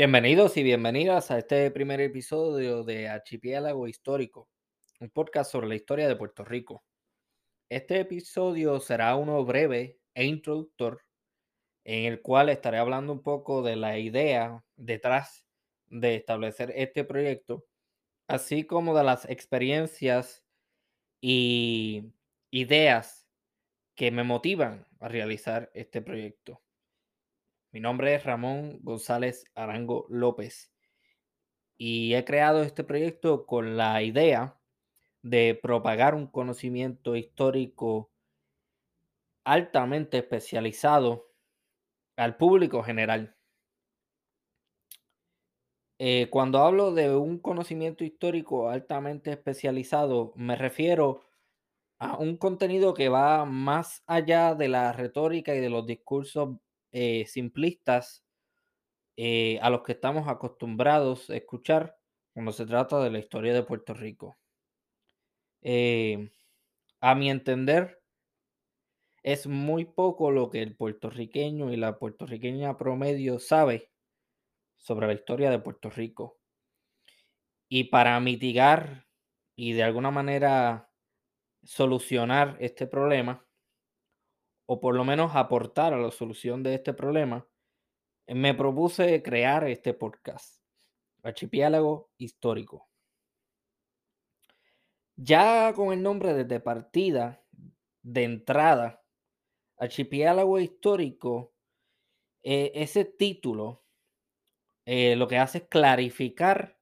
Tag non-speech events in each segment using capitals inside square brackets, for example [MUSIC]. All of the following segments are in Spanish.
Bienvenidos y bienvenidas a este primer episodio de Archipiélago Histórico, un podcast sobre la historia de Puerto Rico. Este episodio será uno breve e introductor en el cual estaré hablando un poco de la idea detrás de establecer este proyecto, así como de las experiencias y ideas que me motivan a realizar este proyecto. Mi nombre es Ramón González Arango López y he creado este proyecto con la idea de propagar un conocimiento histórico altamente especializado al público general. Eh, cuando hablo de un conocimiento histórico altamente especializado, me refiero a un contenido que va más allá de la retórica y de los discursos eh, simplistas eh, a los que estamos acostumbrados a escuchar cuando se trata de la historia de Puerto Rico. Eh, a mi entender, es muy poco lo que el puertorriqueño y la puertorriqueña promedio sabe sobre la historia de Puerto Rico. Y para mitigar y de alguna manera solucionar este problema, o por lo menos aportar a la solución de este problema, me propuse crear este podcast, Archipiélago Histórico. Ya con el nombre de partida, de entrada, Archipiélago Histórico, eh, ese título eh, lo que hace es clarificar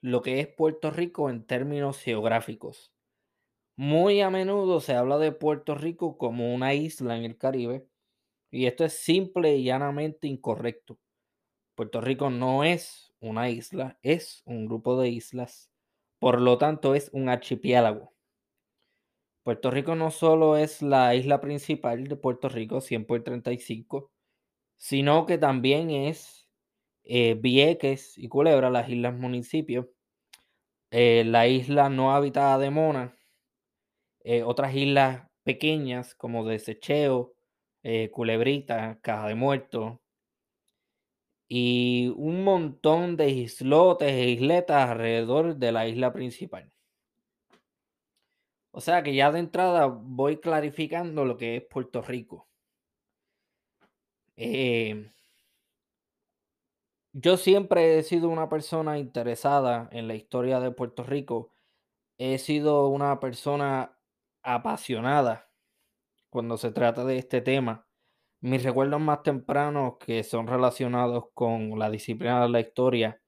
lo que es Puerto Rico en términos geográficos. Muy a menudo se habla de Puerto Rico como una isla en el Caribe, y esto es simple y llanamente incorrecto. Puerto Rico no es una isla, es un grupo de islas. Por lo tanto, es un archipiélago. Puerto Rico no solo es la isla principal de Puerto Rico, 100 por 35, sino que también es eh, Vieques y Culebra, las islas municipios, eh, la isla no habitada de Mona, eh, otras islas pequeñas como Desecheo, eh, Culebrita, Caja de Muertos, y un montón de islotes e isletas alrededor de la isla principal. O sea que ya de entrada voy clarificando lo que es Puerto Rico. Eh, yo siempre he sido una persona interesada en la historia de Puerto Rico. He sido una persona apasionada cuando se trata de este tema. Mis recuerdos más tempranos que son relacionados con la disciplina de la historia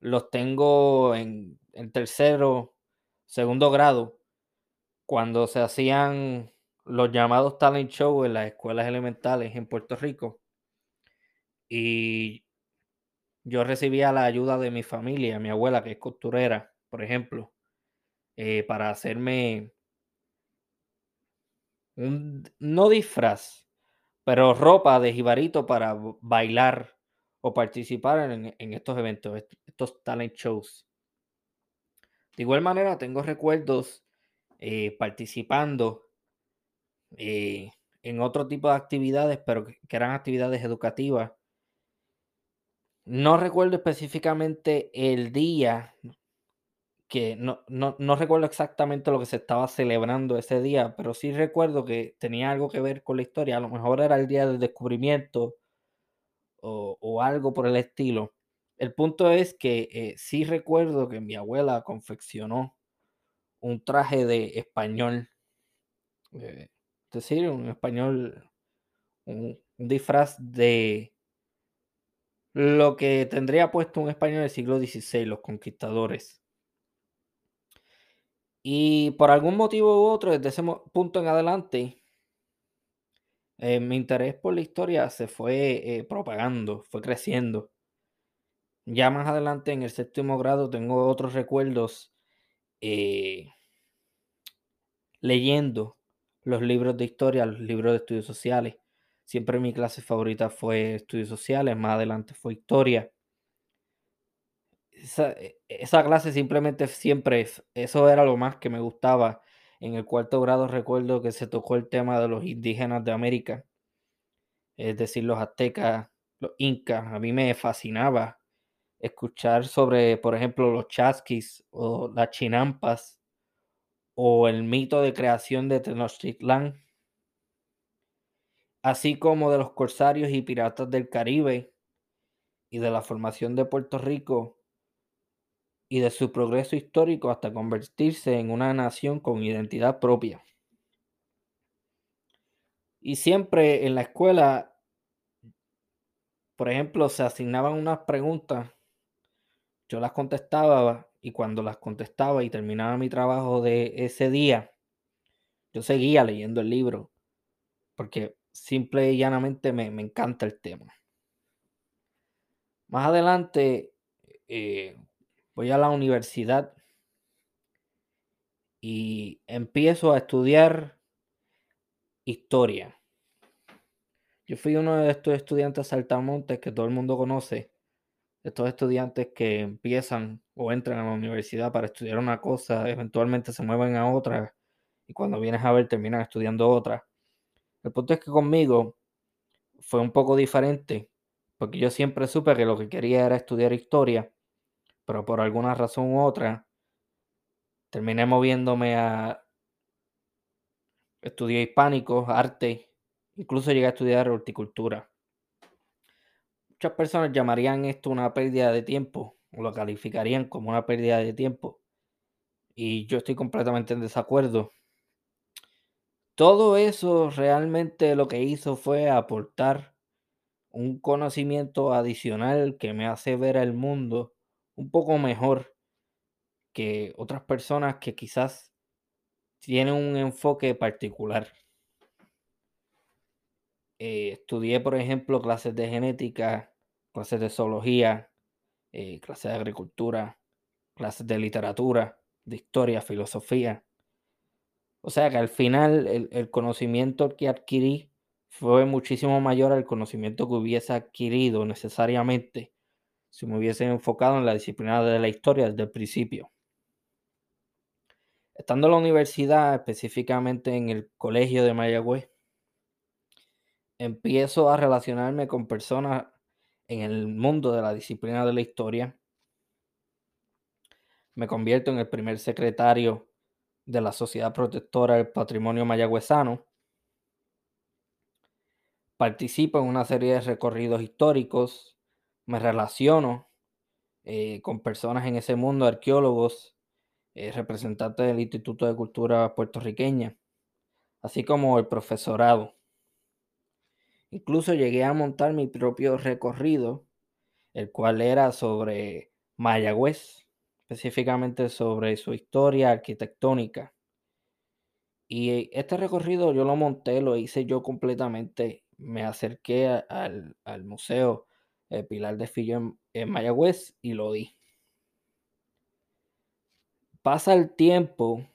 los tengo en, en tercero, segundo grado, cuando se hacían los llamados talent show en las escuelas elementales en Puerto Rico. Y yo recibía la ayuda de mi familia, mi abuela que es costurera, por ejemplo, eh, para hacerme un, no disfraz, pero ropa de jibarito para bailar o participar en, estos eventos, estos talent shows. De igual manera, tengo recuerdos eh, participando eh, en otro tipo de actividades, pero que, eran actividades educativas. No recuerdo específicamente el día, que no, no, no, recuerdo exactamente lo que se estaba celebrando ese día, pero sí recuerdo que tenía algo que ver con la historia. A lo mejor era el día del descubrimiento o, o algo por el estilo. El punto es que eh, sí recuerdo que mi abuela confeccionó un traje de español. Eh, es decir, un español, un, un, disfraz de lo que tendría puesto un español del siglo XVI, los conquistadores. Y por algún motivo u otro, desde ese punto en adelante, eh, mi interés por la historia se fue eh, propagando, fue creciendo. Ya más adelante, en el séptimo grado, tengo otros recuerdos eh, leyendo los libros de historia, los libros de estudios sociales. Siempre mi clase favorita fue estudios sociales, más adelante fue historia. Esa, e, esa, clase simplemente siempre, eso era lo más que me gustaba. En el cuarto grado recuerdo que se tocó el tema de los indígenas de América, es decir, los aztecas, los incas. A mí me fascinaba escuchar sobre, por ejemplo, los chasquis o las chinampas o el mito de creación de Tenochtitlán, así como de los corsarios y piratas del Caribe y de la formación de Puerto Rico y de su progreso histórico hasta convertirse en una nación con identidad propia. Y siempre en la escuela, por ejemplo, se asignaban unas preguntas, yo las contestaba y cuando las contestaba y terminaba mi trabajo de ese día, yo seguía leyendo el libro porque simple y llanamente me, encanta el tema. Más adelante eh, voy a la universidad y empiezo a estudiar historia. Yo fui uno de estos estudiantes saltamontes que todo el mundo conoce, estos estudiantes que empiezan o entran a la universidad para estudiar una cosa, eventualmente se mueven a otra y cuando vienes a ver terminan estudiando otra. El punto es que conmigo fue un poco diferente, porque yo siempre supe que lo que quería era estudiar historia, pero por alguna razón u otra terminé moviéndome a estudiar hispánico, arte, incluso llegué a estudiar horticultura. Muchas personas llamarían esto una pérdida de tiempo, o lo calificarían como una pérdida de tiempo, y yo estoy completamente en desacuerdo. Todo eso realmente lo que hizo fue aportar un conocimiento adicional que me hace ver el mundo un poco mejor que otras personas que quizás tienen un enfoque particular. Eh, estudié, por ejemplo, clases de genética, clases de zoología, eh, clases de agricultura, clases de literatura, de historia, filosofía. O sea que al final el, conocimiento que adquirí fue muchísimo mayor al conocimiento que hubiese adquirido necesariamente si me hubiese enfocado en la disciplina de la historia desde el principio. Estando en la universidad, específicamente en el colegio de Mayagüez, empiezo a relacionarme con personas en el mundo de la disciplina de la historia. Me convierto en el primer secretario de la Sociedad Protectora del Patrimonio Mayagüezano. Participo en una serie de recorridos históricos, me relaciono eh, con personas en ese mundo, arqueólogos, eh, representantes del Instituto de Cultura puertorriqueña, así como el profesorado. Incluso llegué a montar mi propio recorrido, el cual era sobre Mayagüez, específicamente sobre su historia arquitectónica. Y este recorrido yo lo monté, lo hice yo completamente. Me acerqué al, Museo Pilar de Fillo en, Mayagüez y lo di. Pasa el tiempo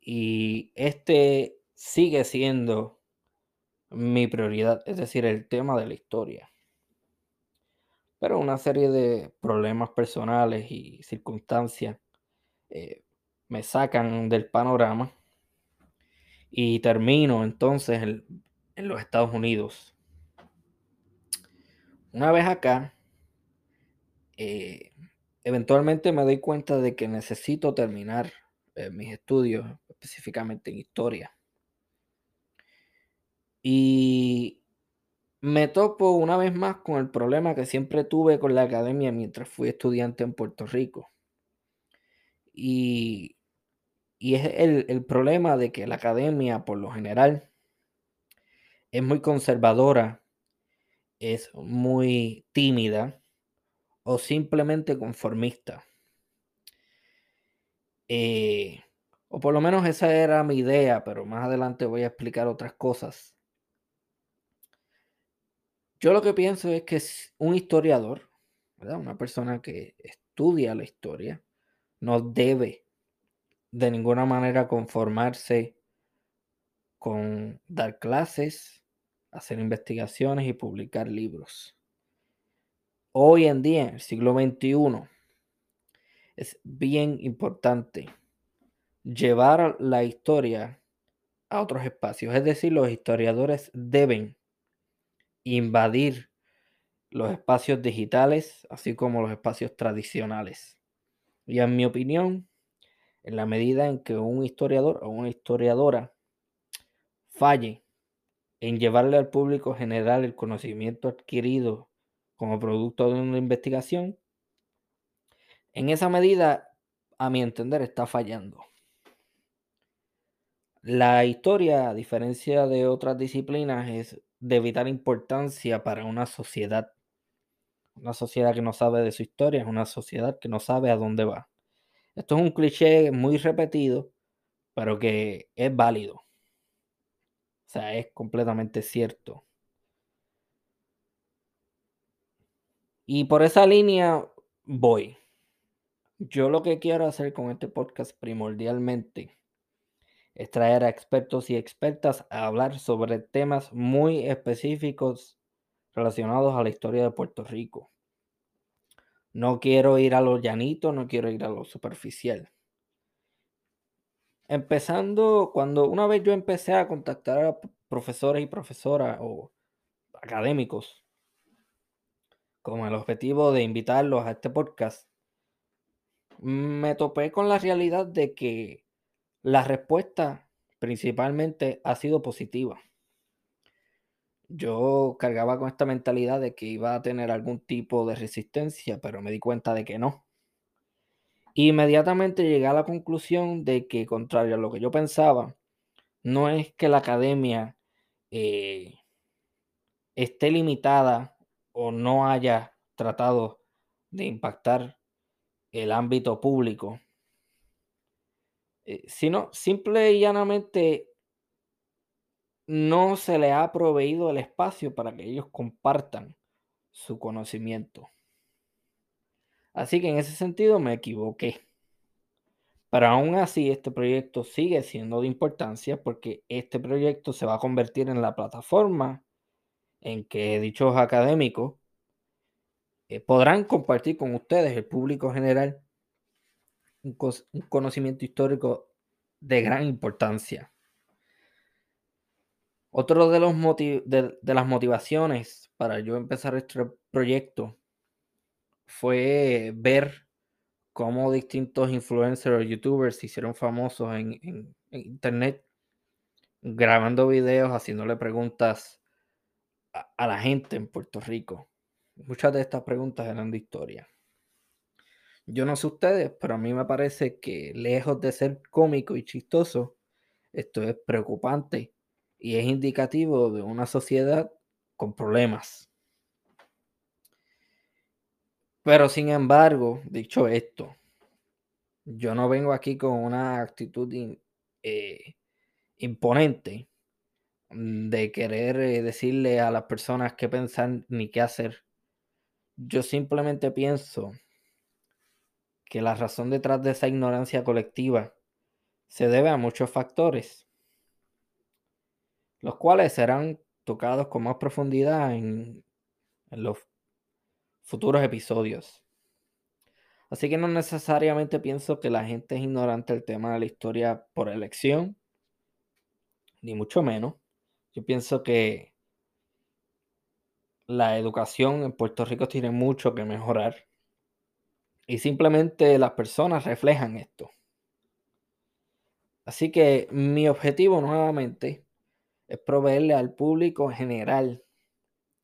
y este sigue siendo mi prioridad, es decir, el tema de la historia. Pero una serie de problemas personales y circunstancias eh, me sacan del panorama y termino entonces en, los Estados Unidos. Una vez acá, eh, eventualmente me doy cuenta de que necesito terminar eh, mis estudios, específicamente en historia. Y me topo una vez más con el problema que siempre tuve con la academia mientras fui estudiante en Puerto Rico. Y, es el, el problema de que la academia, por lo general, es muy conservadora, es muy tímida o simplemente conformista. Eh, o por lo menos esa era mi idea, pero más adelante voy a explicar otras cosas. Yo lo que pienso es que un historiador, una persona que estudia la historia, no debe de ninguna manera conformarse con dar clases, hacer investigaciones y publicar libros. Hoy en día, el siglo XXI, es bien importante llevar la historia a otros espacios. Es decir, los historiadores deben invadir los espacios digitales, así como los espacios tradicionales. Y en mi opinión, en la medida en que un historiador o una historiadora falle en llevarle al público general el conocimiento adquirido como producto de una investigación, en esa medida, a mi entender, está fallando. La historia, a diferencia de otras disciplinas, es de vital importancia para una sociedad. Una sociedad que no sabe de su historia es una sociedad que no sabe a dónde va. Esto es un cliché muy repetido, pero que es válido. O sea, es completamente cierto. Y por esa línea voy. Yo lo que quiero hacer con este podcast primordialmente es traer a expertos y expertas a hablar sobre temas muy específicos relacionados a la historia de Puerto Rico. No quiero ir a lo llanito, no quiero ir a lo superficial. Empezando, cuando una vez yo empecé a contactar a profesores y profesoras o académicos con el objetivo de invitarlos a este podcast, me topé con la realidad de que la respuesta principalmente ha sido positiva. Yo cargaba con esta mentalidad de que iba a tener algún tipo de resistencia, pero me di cuenta de que no. Inmediatamente llegué a la conclusión de que, contrario a lo que yo pensaba, no es que la academia eh, esté limitada o no haya tratado de impactar el ámbito público eh, sino simple y llanamente no se le ha proveído el espacio para que ellos compartan su conocimiento. Así que en ese sentido me equivoqué. Pero aún así este proyecto sigue siendo de importancia porque este proyecto se va a convertir en la plataforma en que dichos académicos eh, podrán compartir con ustedes, el público general, un, conocimiento histórico de gran importancia. Otro de, los de, las motivaciones para yo empezar este proyecto fue ver cómo distintos influencers o youtubers se hicieron famosos en, internet grabando videos, haciéndole preguntas a la gente en Puerto Rico. Muchas de estas preguntas eran de historia. Yo no sé ustedes, pero a mí me parece que lejos de ser cómico y chistoso, esto es preocupante y es indicativo de una sociedad con problemas. Pero sin embargo, dicho esto, yo no vengo aquí con una actitud eh, imponente de querer eh, decirle a las personas qué pensar ni qué hacer. Yo simplemente pienso que la razón detrás de esa ignorancia colectiva se debe a muchos factores, los cuales serán tocados con más profundidad en, los futuros episodios. Así que no necesariamente pienso que la gente es ignorante del tema de la historia por elección, ni mucho menos. Yo pienso que la educación en Puerto Rico tiene mucho que mejorar. Y simplemente las personas reflejan esto. Así que mi objetivo nuevamente es proveerle al público general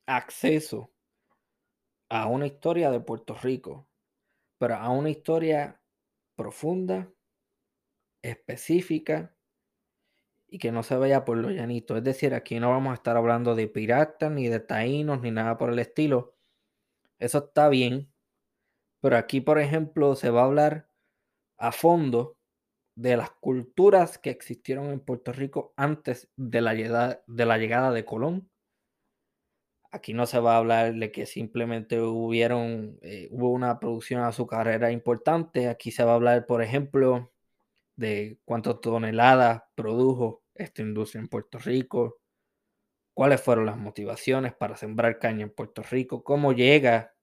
acceso a una historia de Puerto Rico, pero a una historia profunda, específica y que no se vaya por lo llanito. Es decir, aquí no vamos a estar hablando de piratas, ni de taínos, ni nada por el estilo. Eso está bien, pero aquí, por ejemplo, se va a hablar a fondo de las culturas que existieron en Puerto Rico antes de la llegada de, la llegada de Colón. Aquí no se va a hablar de que simplemente hubieron, eh, hubo una producción azucarera importante. Aquí se va a hablar, por ejemplo, de cuántas toneladas produjo esta industria en Puerto Rico, cuáles fueron las motivaciones para sembrar caña en Puerto Rico, cómo llega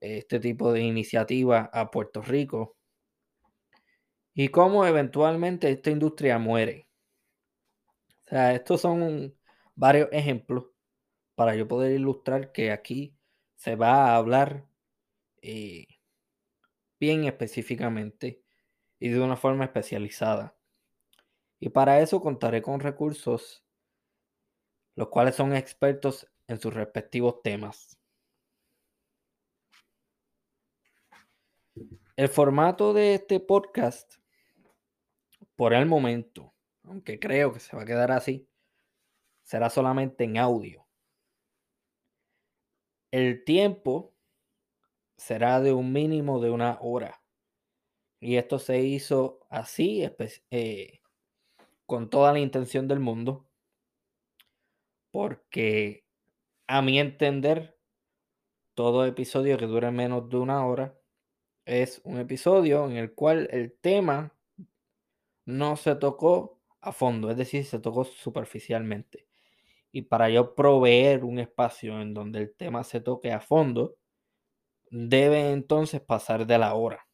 este tipo de iniciativa a Puerto Rico y cómo eventualmente esta industria muere. O sea, estos son varios ejemplos para yo poder ilustrar que aquí se va a hablar eh, bien específicamente y de una forma especializada. Y para eso contaré con recursos, los cuales son expertos en sus respectivos temas. El formato de este podcast, por el momento, aunque creo que se va a quedar así, será solamente en audio. El tiempo será de un mínimo de una hora. Y esto se hizo así, eh, con toda la intención del mundo, porque a mi entender, todo episodio que dure menos de una hora es un episodio en el cual el tema no se tocó a fondo, es decir, se tocó superficialmente. Y para yo proveer un espacio en donde el tema se toque a fondo, debe entonces pasar de la hora.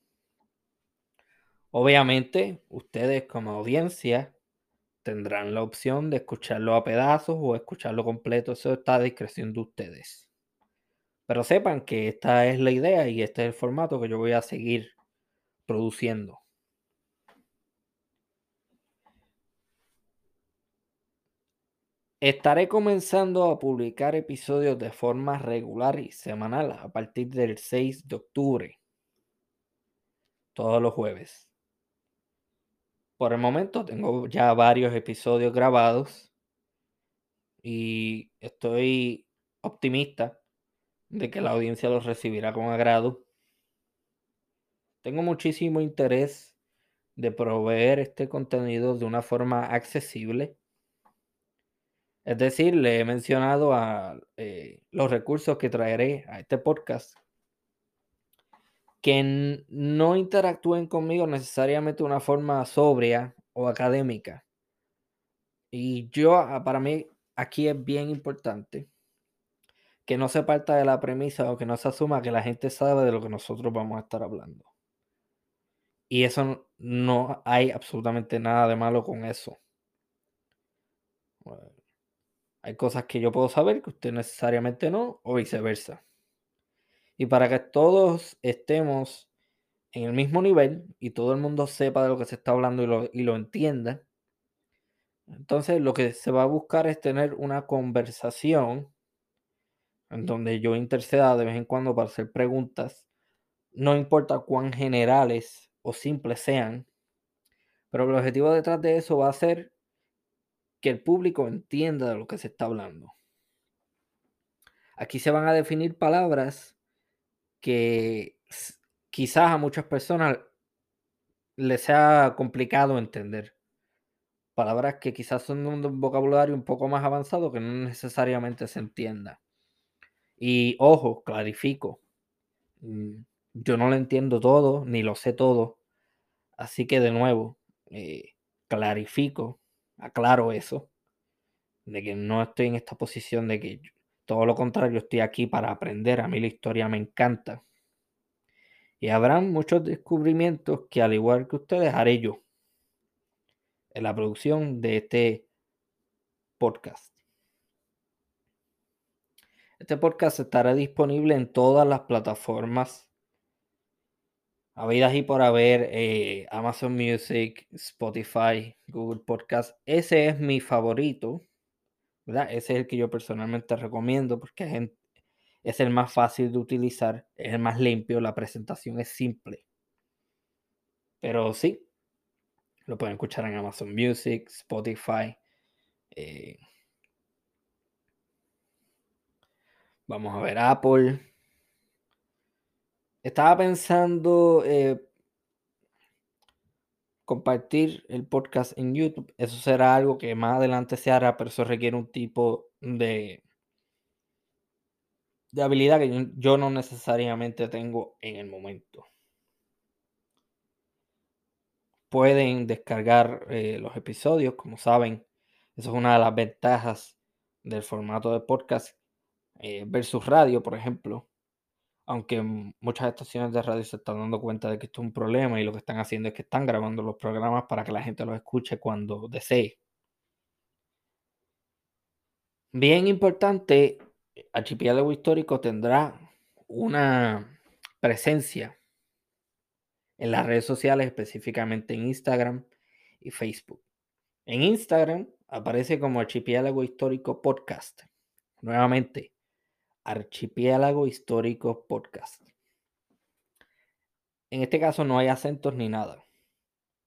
Obviamente, ustedes como audiencia tendrán la opción de escucharlo a pedazos o escucharlo completo. Eso está a discreción de ustedes. Pero sepan que esta es la idea y este es el formato que yo voy a seguir produciendo. Estaré comenzando a publicar episodios de forma regular y semanal a partir del 6 de octubre. Todos los jueves. Por el momento tengo ya varios episodios grabados y estoy optimista de que la audiencia los recibirá con agrado. Tengo muchísimo interés de proveer este contenido de una forma accesible. Es decir, le he mencionado a eh, los recursos que traeré a este podcast que no interactúen conmigo necesariamente de una forma sobria o académica. Y yo, ah, para mí, aquí es bien importante que no se parta de la premisa o que no se asuma que la gente sabe de lo que nosotros vamos a estar hablando. Y eso no hay absolutamente nada de malo con eso. Hay cosas que yo puedo saber que usted necesariamente no, o viceversa. Y para que todos estemos en el mismo nivel y todo el mundo sepa de lo que se está hablando y lo, entienda, entonces lo que se va a buscar es tener una conversación en donde yo interceda de vez en cuando para hacer preguntas, no importa cuán generales o simples sean, pero el objetivo detrás de eso va a ser que el público entienda de lo que se está hablando. Aquí se van a definir palabras que quizás a muchas personas les sea complicado entender. Palabras que quizás son de un vocabulario un poco más avanzado que no necesariamente se entienda. Y ojo, clarifico. Mm, yo no lo entiendo todo, ni lo sé todo. Así que de nuevo, eh, clarifico, aclaro eso, de que no estoy en esta posición de que todo lo contrario, estoy aquí para aprender. A mí la historia me encanta. Y habrán muchos descubrimientos que al igual que ustedes haré yo en la producción de este podcast. Este podcast estará disponible en todas las plataformas habidas y por haber eh, Amazon Music, Spotify, Google Podcast. Ese es mi favorito. Ese es el que yo personalmente recomiendo porque es el más fácil de utilizar, es el más limpio, la presentación es simple. Pero sí, lo pueden escuchar en Amazon Music, Spotify. Eh, vamos a ver Apple. Estaba pensando eh, compartir el podcast en YouTube. Eso será algo que más adelante se hará, pero eso requiere un tipo de, de habilidad que yo no necesariamente tengo en el momento. Pueden descargar eh, los episodios, como saben. Eso es una de las ventajas del formato de podcast eh, versus radio, por ejemplo aunque muchas estaciones de radio se están dando cuenta de que esto es un problema y lo que están haciendo es que están grabando los programas para que la gente los escuche cuando desee. Bien importante, Archipiélago Histórico tendrá una presencia en las redes sociales, específicamente en Instagram y Facebook. En Instagram aparece como Archipiélago Histórico Podcast. Nuevamente, Archipiélago Histórico Podcast. En este caso no hay acentos ni nada.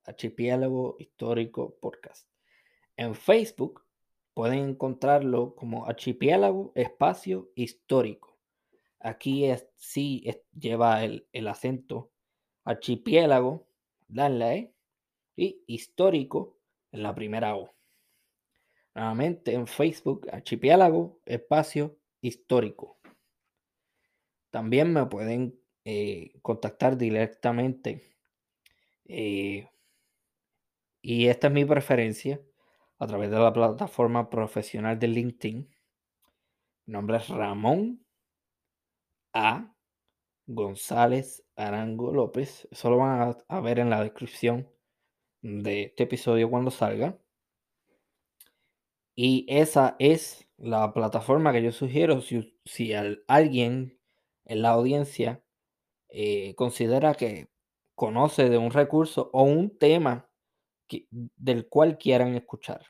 Archipiélago Histórico Podcast. En Facebook pueden encontrarlo como Archipiélago Espacio Histórico. Aquí es, sí lleva el, acento archipiélago, la E, y histórico en la primera O. Nuevamente en Facebook, Archipiélago Espacio Histórico. También me pueden eh, contactar directamente. Eh, y esta es mi preferencia a través de la plataforma profesional de LinkedIn. Mi nombre es Ramón A. González Arango López. Eso lo van a, ver en la descripción de este episodio cuando salga. Y esa es la plataforma que yo sugiero si, si alguien en la audiencia eh, considera que conoce de un recurso o un tema del cual quieran escuchar.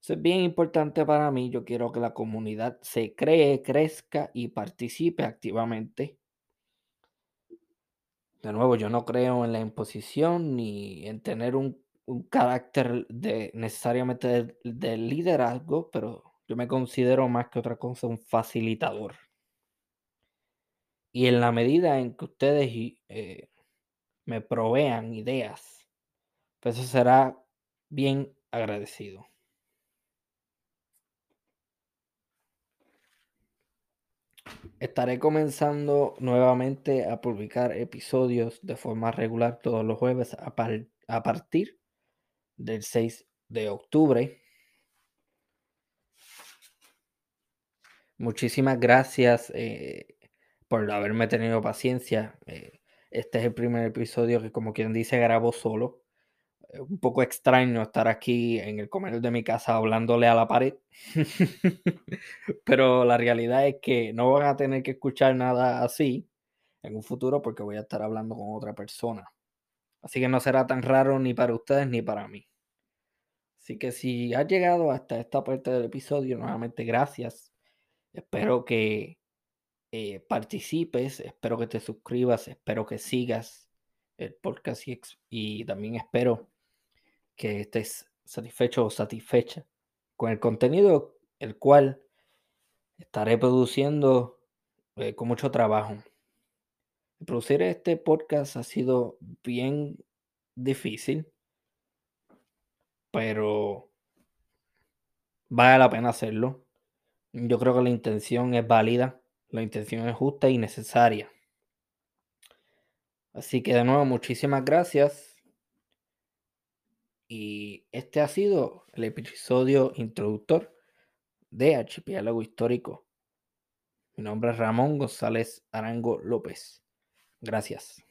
Eso es bien importante para mí. Yo quiero que la comunidad se cree, crezca y participe activamente. De nuevo, yo no creo en la imposición ni en tener un, carácter de necesariamente de, liderazgo, pero yo me considero más que otra cosa un facilitador. Y en la medida en que ustedes eh, me provean ideas eso será bien agradecido. Estaré comenzando nuevamente a publicar episodios de forma regular todos los jueves a, partir del 6 de octubre. Muchísimas gracias eh, por haberme tenido paciencia. Eh, este es el primer episodio que, como quien dice, grabo solo un poco extraño estar aquí en el comedor de mi casa hablándole a la pared. [LAUGHS] Pero la realidad es que no van a tener que escuchar nada así en un futuro porque voy a estar hablando con otra persona. Así que no será tan raro ni para ustedes ni para mí. Así que si has llegado hasta esta parte del episodio, nuevamente gracias. Espero que eh, participes, espero que te suscribas, espero que sigas el podcast y también espero que estés satisfecho o satisfecha con el contenido el cual estaré produciendo eh, con mucho trabajo. Producir este podcast ha sido bien difícil, pero vale la pena hacerlo. Yo creo que la intención es válida, la intención es justa y necesaria. Así que de nuevo, muchísimas gracias. Y este ha sido el episodio introductor de Archipiélago Histórico. Mi nombre es Ramón González Arango López. Gracias.